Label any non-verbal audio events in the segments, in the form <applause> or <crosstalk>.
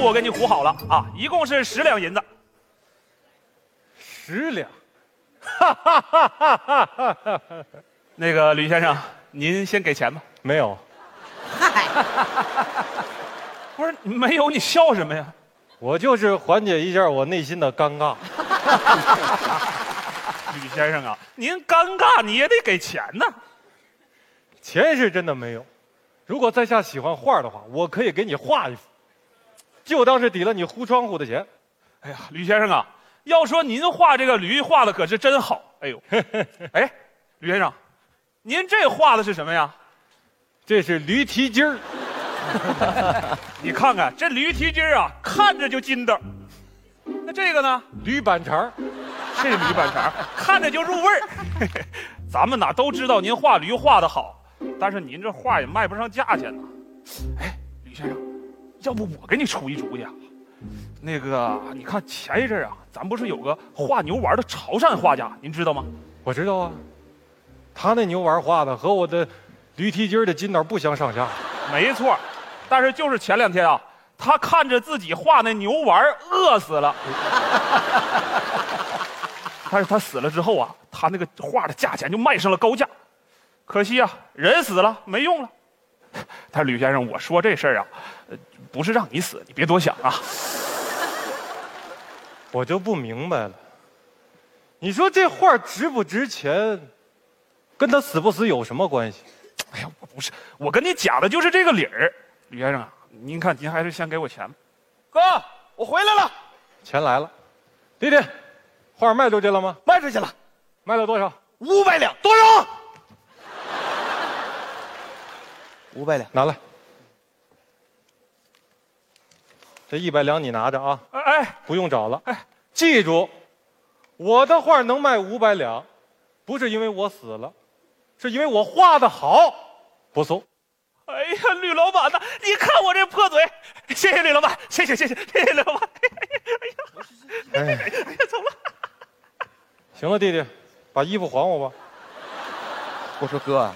我给你糊好了啊，一共是十两银子。十两，<laughs> 那个吕先生，您先给钱吧。没有，嗨 <laughs> 不是没有，你笑什么呀？我就是缓解一下我内心的尴尬。<laughs> 吕先生啊，您尴尬你也得给钱呐。钱是真的没有，如果在下喜欢画的话，我可以给你画一幅，就当是抵了你糊窗户的钱。哎呀，吕先生啊，要说您画这个驴画的可是真好。哎呦，<laughs> 哎，吕先生，您这画的是什么呀？这是驴蹄筋儿，<laughs> 你看看这驴蹄筋儿啊，看着就筋道。那这个呢？驴板肠儿，是驴板肠，<laughs> 看着就入味儿。咱们哪都知道您画驴画的好，但是您这画也卖不上价钱呐。哎，吕先生，要不我给你出一主意啊？那个，你看前一阵啊，咱不是有个画牛丸的潮汕画家，您知道吗？我知道啊，他那牛丸画的和我的驴蹄筋儿的筋道不相上下。没错，但是就是前两天啊，他看着自己画那牛丸饿死了。<laughs> 但是他死了之后啊，他那个画的价钱就卖上了高价，可惜啊，人死了没用了。<laughs> 但吕先生，我说这事儿啊，呃不是让你死，你别多想啊。<laughs> 我就不明白了，你说这画值不值钱，跟他死不死有什么关系？哎呀，我不是，我跟你讲的就是这个理儿。吕先生啊，您看您还是先给我钱吧。哥，我回来了，钱来了，弟弟，画卖出去了吗？卖出去了，卖了多少？五百两，多少？<laughs> 五百两。拿来，这一百两你拿着啊，哎哎，不用找了。哎，记住，我的画能卖五百两，不是因为我死了，是因为我画的好，不送。哎呀，吕老板呐，你看我这破嘴，谢谢吕老板，谢谢谢谢谢谢吕老板。哎呀，哎，哎呀，走了。行了，弟弟，把衣服还我吧。我说哥，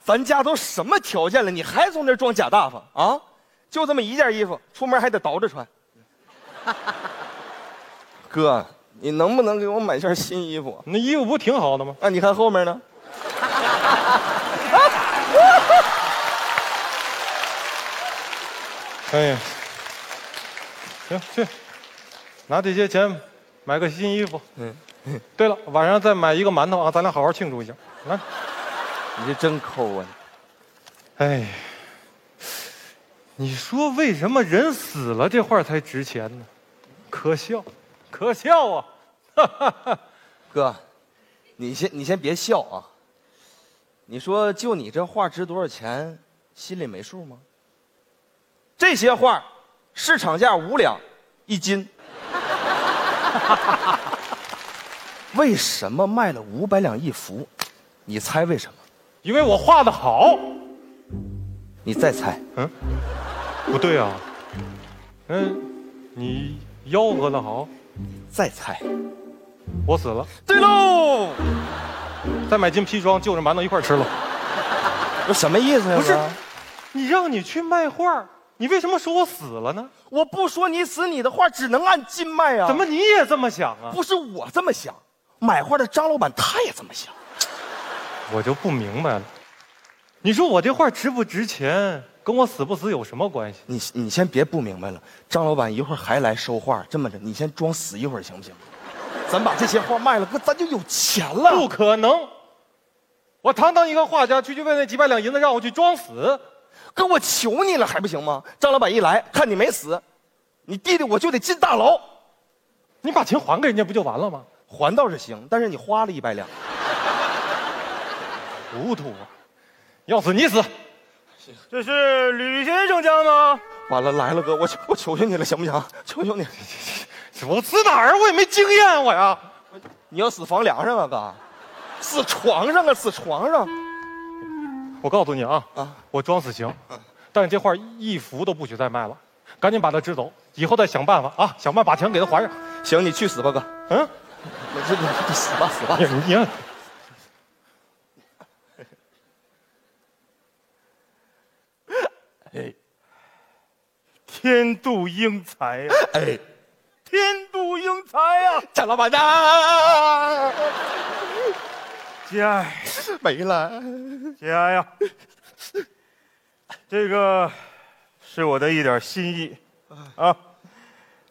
咱家都什么条件了，你还从这装假大方啊？就这么一件衣服，出门还得倒着穿。<laughs> 哥，你能不能给我买件新衣服？那衣服不挺好的吗？啊，你看后面呢？<laughs> 哎呀，行去，拿这些钱买个新衣服。嗯，<laughs> 对了，晚上再买一个馒头啊，咱俩好好庆祝一下。来，你这真抠啊！哎呀，你说为什么人死了这画才值钱呢？可笑，可笑啊！哈哈哈。哥，你先你先别笑啊。你说就你这画值多少钱，心里没数吗？这些画市场价五两一斤，<laughs> 为什么卖了五百两一幅？你猜为什么？因为我画的好。你再猜。嗯，不对啊。嗯，你吆喝的好，再猜。我死了，对喽，再买斤砒霜，就着馒头一块吃了。这什么意思呀？不是你让你去卖画，你为什么说我死了呢？我不说你死，你的画只能按斤卖啊。怎么你也这么想啊？不是我这么想，买画的张老板他也这么想。我就不明白了。你说我这画值不值钱，跟我死不死有什么关系？你你先别不明白了，张老板一会儿还来收画，这么着，你先装死一会儿行不行？咱把这些画卖了，哥咱就有钱了。不可能！我堂堂一个画家，区区为那几百两银子让我去装死，哥，我求你了还不行吗？张老板一来看你没死，你弟弟我就得进大牢。你把钱还给人家不就完了吗？还倒是行，但是你花了一百两。糊涂啊！要死你死！这是吕先生家吗？完了来了，哥，我求我求求你了，行不行？求求你，我死哪儿？我也没经验，我呀。你要死房梁上啊，哥，死床上啊，死床上。我告诉你啊，啊我装死行，但是这画一幅都不许再卖了，赶紧把它支走，以后再想办法啊，想办法把钱给他还上。行，你去死吧，哥。嗯，我这你你死吧死吧。你你天妒英才呀、哎，天妒英才呀、张老板呐，家呀。没了。家呀，这个是我的一点心意。啊，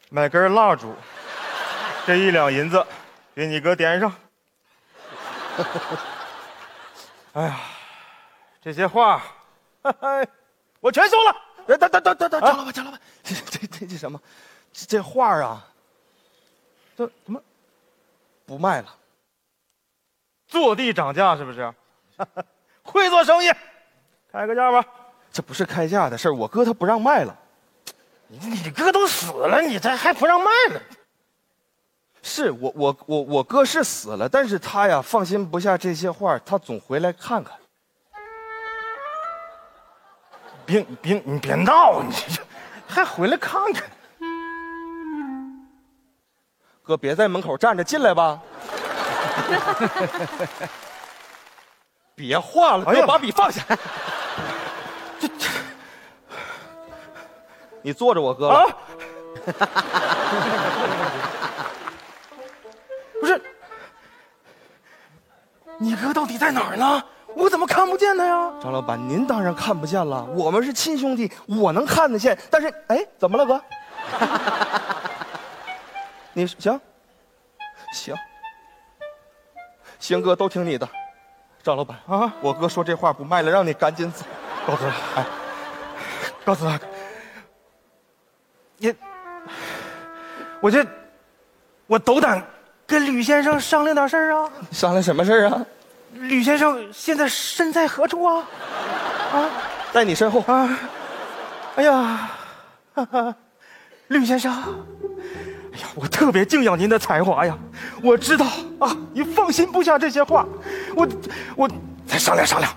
买根蜡烛，这一两银子给你哥点上。哎呀，这些话，哎我全收了。哎，等等等等等，张老板，张老板，这什么？这这画啊，这怎么不卖了？坐地涨价是不是？<laughs> 会做生意，开个价吧。这不是开价的事儿，我哥他不让卖了。你你哥都死了，你这还不让卖了？是我我我我哥是死了，但是他呀放心不下这些画，他总回来看看。别别你别闹，你这还回来看看。哥别在门口站着，进来吧。<laughs> 别画了，把笔放下。这这，你坐着我哥了。啊！<laughs> 不是，你哥到底在哪儿呢？我怎么看不见他呀？张老板，您当然看不见了，我们是亲兄弟，我能看得见。但是，哎，怎么了，哥？<laughs> 你行，行，行，哥都听你的。张老板啊我哥说这话不卖了，让你赶紧走。告辞了，哎，告辞了。你，我这，我斗胆跟吕先生商量点事儿啊。商量什么事儿啊？吕先生现在身在何处啊？啊在你身后。啊，哎呀，哈哈，吕先生，哎呀，我特别敬仰您的才华呀！我知道啊，你放心不下这些话，我我再商量商量，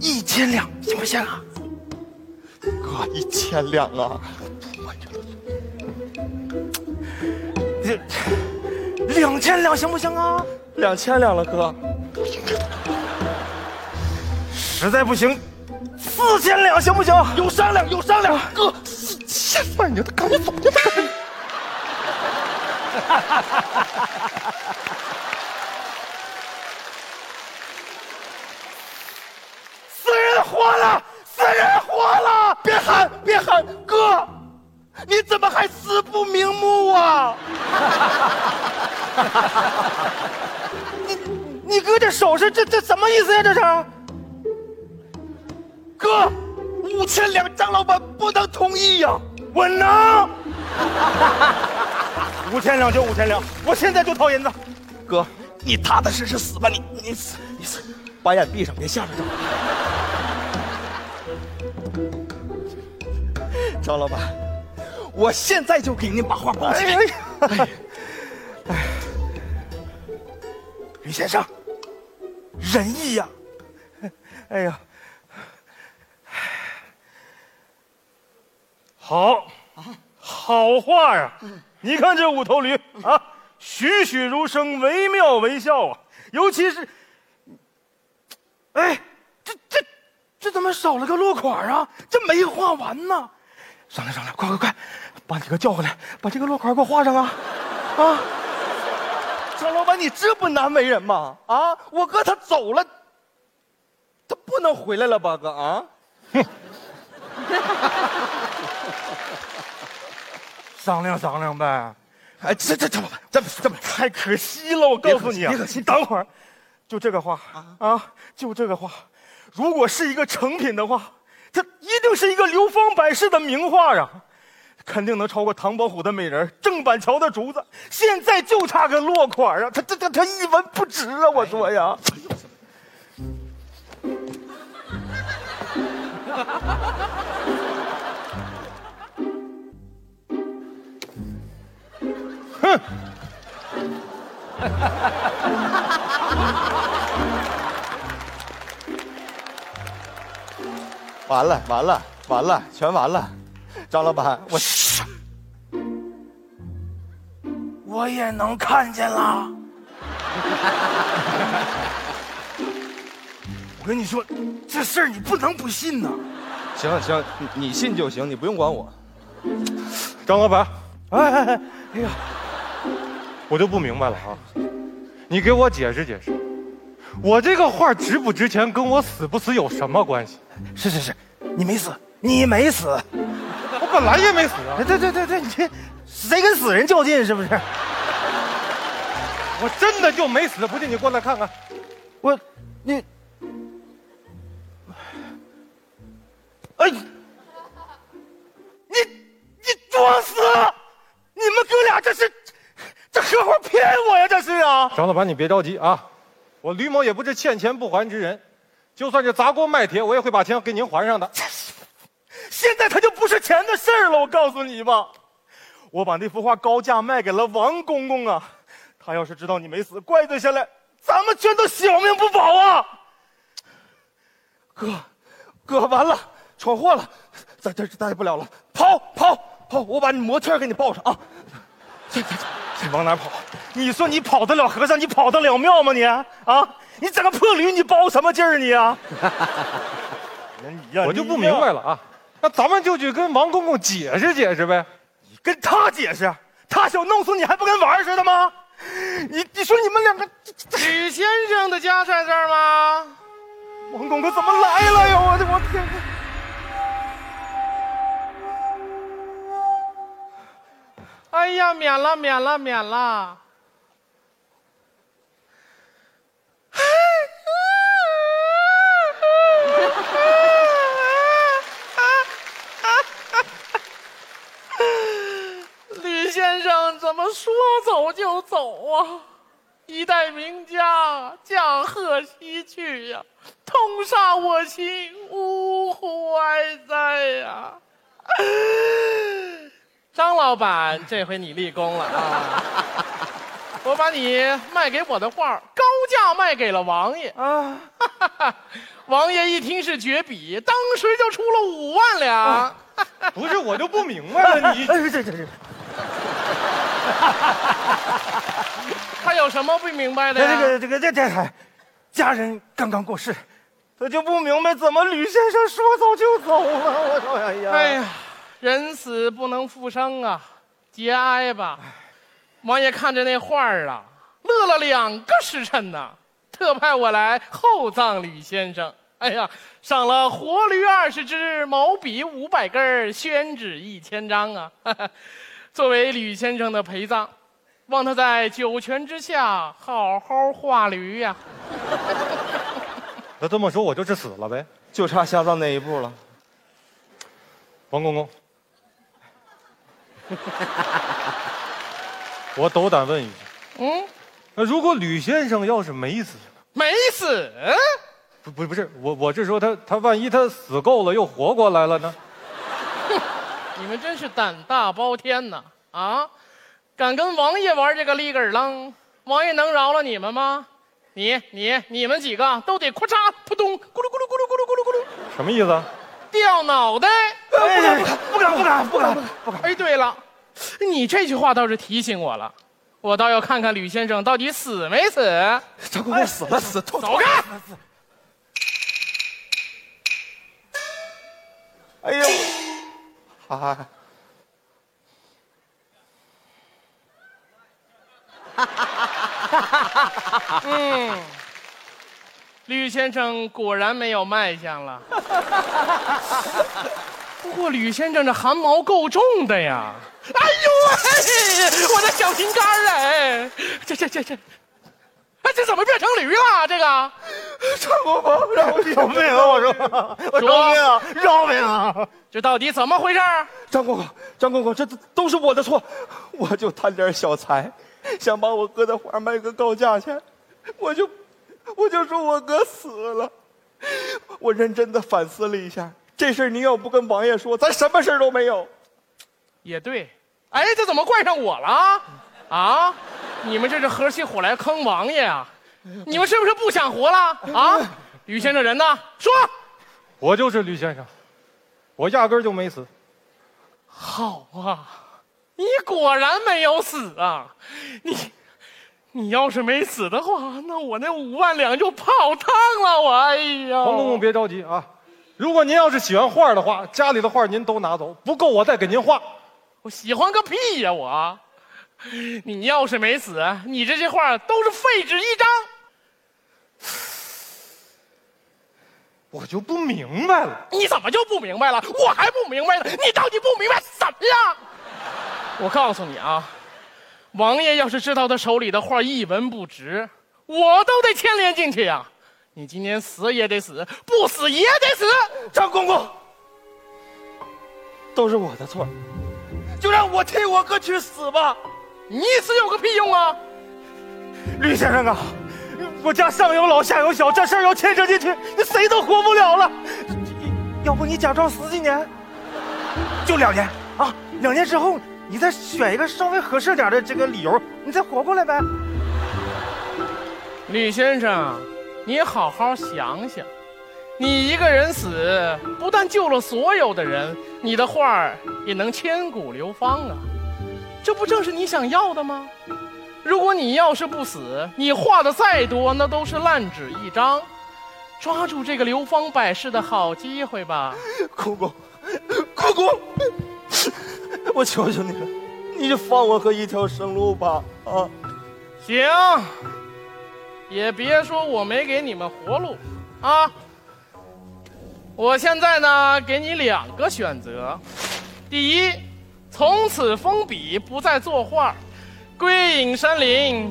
一千两行不行啊？哥，一千两啊！这两千两行不行啊？两千两了，哥。实在不行，四千两行不行？有商量，有商量。哥，四千万，你他赶紧走去吧。<laughs> 死人活了，死人活了！别喊，别喊，哥，你怎么还死不瞑目啊？<laughs> 你你哥这手势，这这什么意思呀？这是？哥，五千两，张老板不能同意呀、我能，<laughs> 五千两就五千两，我现在就掏银子。哥，你踏踏实实死吧，你你死你死，把眼闭上，别吓着张。<laughs> 张老板，我现在就给您把画包起。来。哎。呀，哎，吕先生，仁义呀、哎。呀，好，好画呀！你看这五头驴啊，栩栩如生，惟妙惟肖啊！尤其是，哎，这这这怎么少了个落款啊？这没画完呢！商量商量，快快快，把你哥叫回来，把这个落款给我画上啊！啊！张老板，你这不难为人吗？啊，我哥他走了，他不能回来了吧，哥啊？<laughs> <laughs> 商量商量呗。哎，这这这么这么，太可惜了，我告诉你啊，别可惜你等会儿，就这个画啊就这个画，如果是一个成品的话，它一定是一个流芳百世的名画啊，肯定能超过唐伯虎的美人、郑板桥的竹子。现在就差个落款啊，他他他他一文不值啊！我说呀，<laughs> 完了完了完了，全完了。张老板，我我也能看见了。<laughs> 我跟你说，这事儿你不能不信呐。行行，你你信就行，你不用管我。张老板，哎哎哎，哎呀，我就不明白了啊，你给我解释解释，我这个画值不值钱，跟我死不死有什么关系？是是是，你没死，你没死。我本来也没死啊，对对对对，你这谁跟死人较劲是不是？我真的就没死，不信你过来看看。我，你，哎，你你装死！你们哥俩这是这合伙骗我呀？这是啊！张老板，你别着急啊，我吕某也不是欠钱不还之人，就算是砸锅卖铁，我也会把钱给您还上的。<laughs> 现在他就不是钱的事儿了，我告诉你吧，我把那幅画高价卖给了王公公啊，他要是知道你没死，怪罪下来，咱们全都小命不保啊！哥，哥，完了，闯祸了，在这儿待不了了，跑跑跑！我把你模特给你抱上啊！这这这往哪跑？你说你跑得了和尚，你跑得了庙吗你？啊，你整个破驴，你包什么劲儿你啊？你呀，我就不明白了啊，那咱们就去跟王公公解释解释呗。你跟他解释，他想弄死你还不跟玩儿似的吗？你你说你们两个，<laughs> 吕先生的家在这儿吗？王公公怎么来了呀？我的我天！哎呀，免了，免了，免了。<laughs> 吕先生怎么说走就走啊？一代名家驾鹤西去呀，痛煞我心，呜呼哀哉呀！张老板，这回你立功了啊！<laughs> 我把你卖给我的画高价卖给了王爷啊！<laughs> 王爷一听是绝笔，当时就出了五万两。<laughs> 不是，我就不明白了，你哎，这这这，他有什么不明白的这？个这个这这，家人刚刚过世，他就不明白怎么吕先生说走就走了。我说，哎呀，哎呀，人死不能复生啊，节哀吧。王爷看着那画儿啊，乐了两个时辰呐，特派我来厚葬吕先生。哎呀，赏了活驴二十只，毛笔五百根儿，宣纸一千张啊，<laughs> 作为吕先生的陪葬，望他在九泉之下好好画驴呀、那这么说，我就是死了呗。就差下葬那一步了。王公公，<laughs> 我斗胆问一句，嗯，那如果吕先生要是没死呢？没死。不不不是，我我是说他他万一他死够了又活过来了呢？<laughs> 你们真是胆大包天呐！啊，敢跟王爷玩这个立根儿楞，王爷能饶了你们吗？你你你们几个都得咔嚓扑通咕噜咕噜咕噜咕噜咕噜咕噜什么意思啊？掉脑袋！哎不敢不敢不敢不敢！哎，对了，你这句话倒是提醒我了，我倒要看看吕先生到底死没死。张公公死了死透走开！哎呦，啊！<laughs> 嗯，吕先生果然没有卖相了。<laughs> 不过吕先生这汗毛够重的呀！哎呦喂，我的小心肝儿哎！这这这这，哎，这怎么变成驴了？这个张公公饶饶命啊！我说，我饶命啊！饶命啊！这到底怎么回事儿？张公公，张公公，这都都是我的错，我就贪点小财，想把我哥的画卖个高价钱，我就我就说我哥死了。我认真的反思了一下，这事儿您要不跟王爷说，咱什么事儿都没有。也对，哎，这怎么怪上我了啊？啊，你们这是合起伙来坑王爷啊？你们是不是不想活了啊？吕先生人呢？说。我就是吕先生，我压根儿就没死。好啊，你果然没有死啊！你，你要是没死的话，那我那五万两就泡汤了。我哎呀，黄公公别着急啊，如果您要是喜欢画的话，家里的画您都拿走，不够我再给您画。我喜欢个屁呀！我，你要是没死，你这些画都是废纸一张。我就不明白了。你怎么就不明白了？我还不明白呢。你到底不明白什么呀？我告诉你啊，王爷要是知道他手里的画一文不值，我都得牵连进去呀。你今天死也得死，不死也得死。张公公，都是我的错，就让我替我哥去死吧。你死有个屁用啊！吕先生啊，我家上有老下有小，这事儿要牵扯进去，你谁都活不了了。要不你假装死几年，就两年啊，两年之后你再选一个稍微合适点的这个理由，你再活过来呗。吕先生，你好好想想，你一个人死，不但救了所有的人，你的画儿也能千古流芳啊！这不正是你想要的吗？如果你要是不死，你画的再多，那都是烂纸一张。抓住这个流芳百世的好机会吧！公公，公公，我求求你了，你就放我和一条生路吧！啊，行，也别说我没给你们活路啊！我现在呢，给你两个选择：第一，从此封笔，不再作画，归隐山林，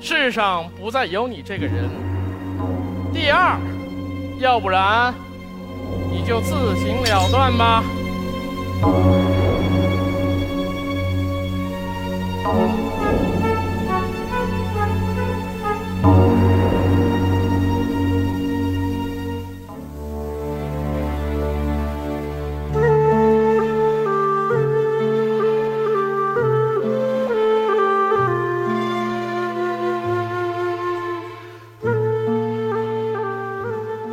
世上不再有你这个人；第二，要不然你就自行了断吧。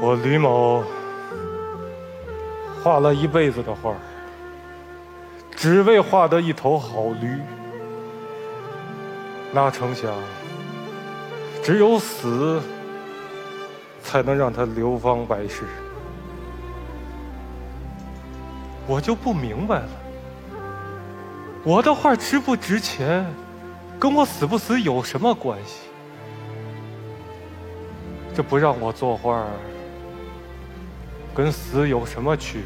我吕某画了一辈子的画，只为画得一头好驴。哪成想，只有死才能让他流芳百世。我就不明白了，我的画值不值钱，跟我死不死有什么关系？这不让我作画，跟死有什么区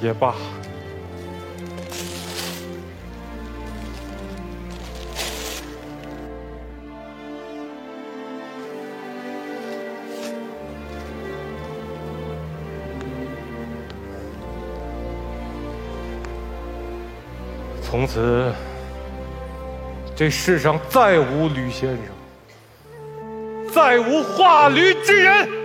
别？也罢。从此，这世上再无吕先生，再无画驴之人。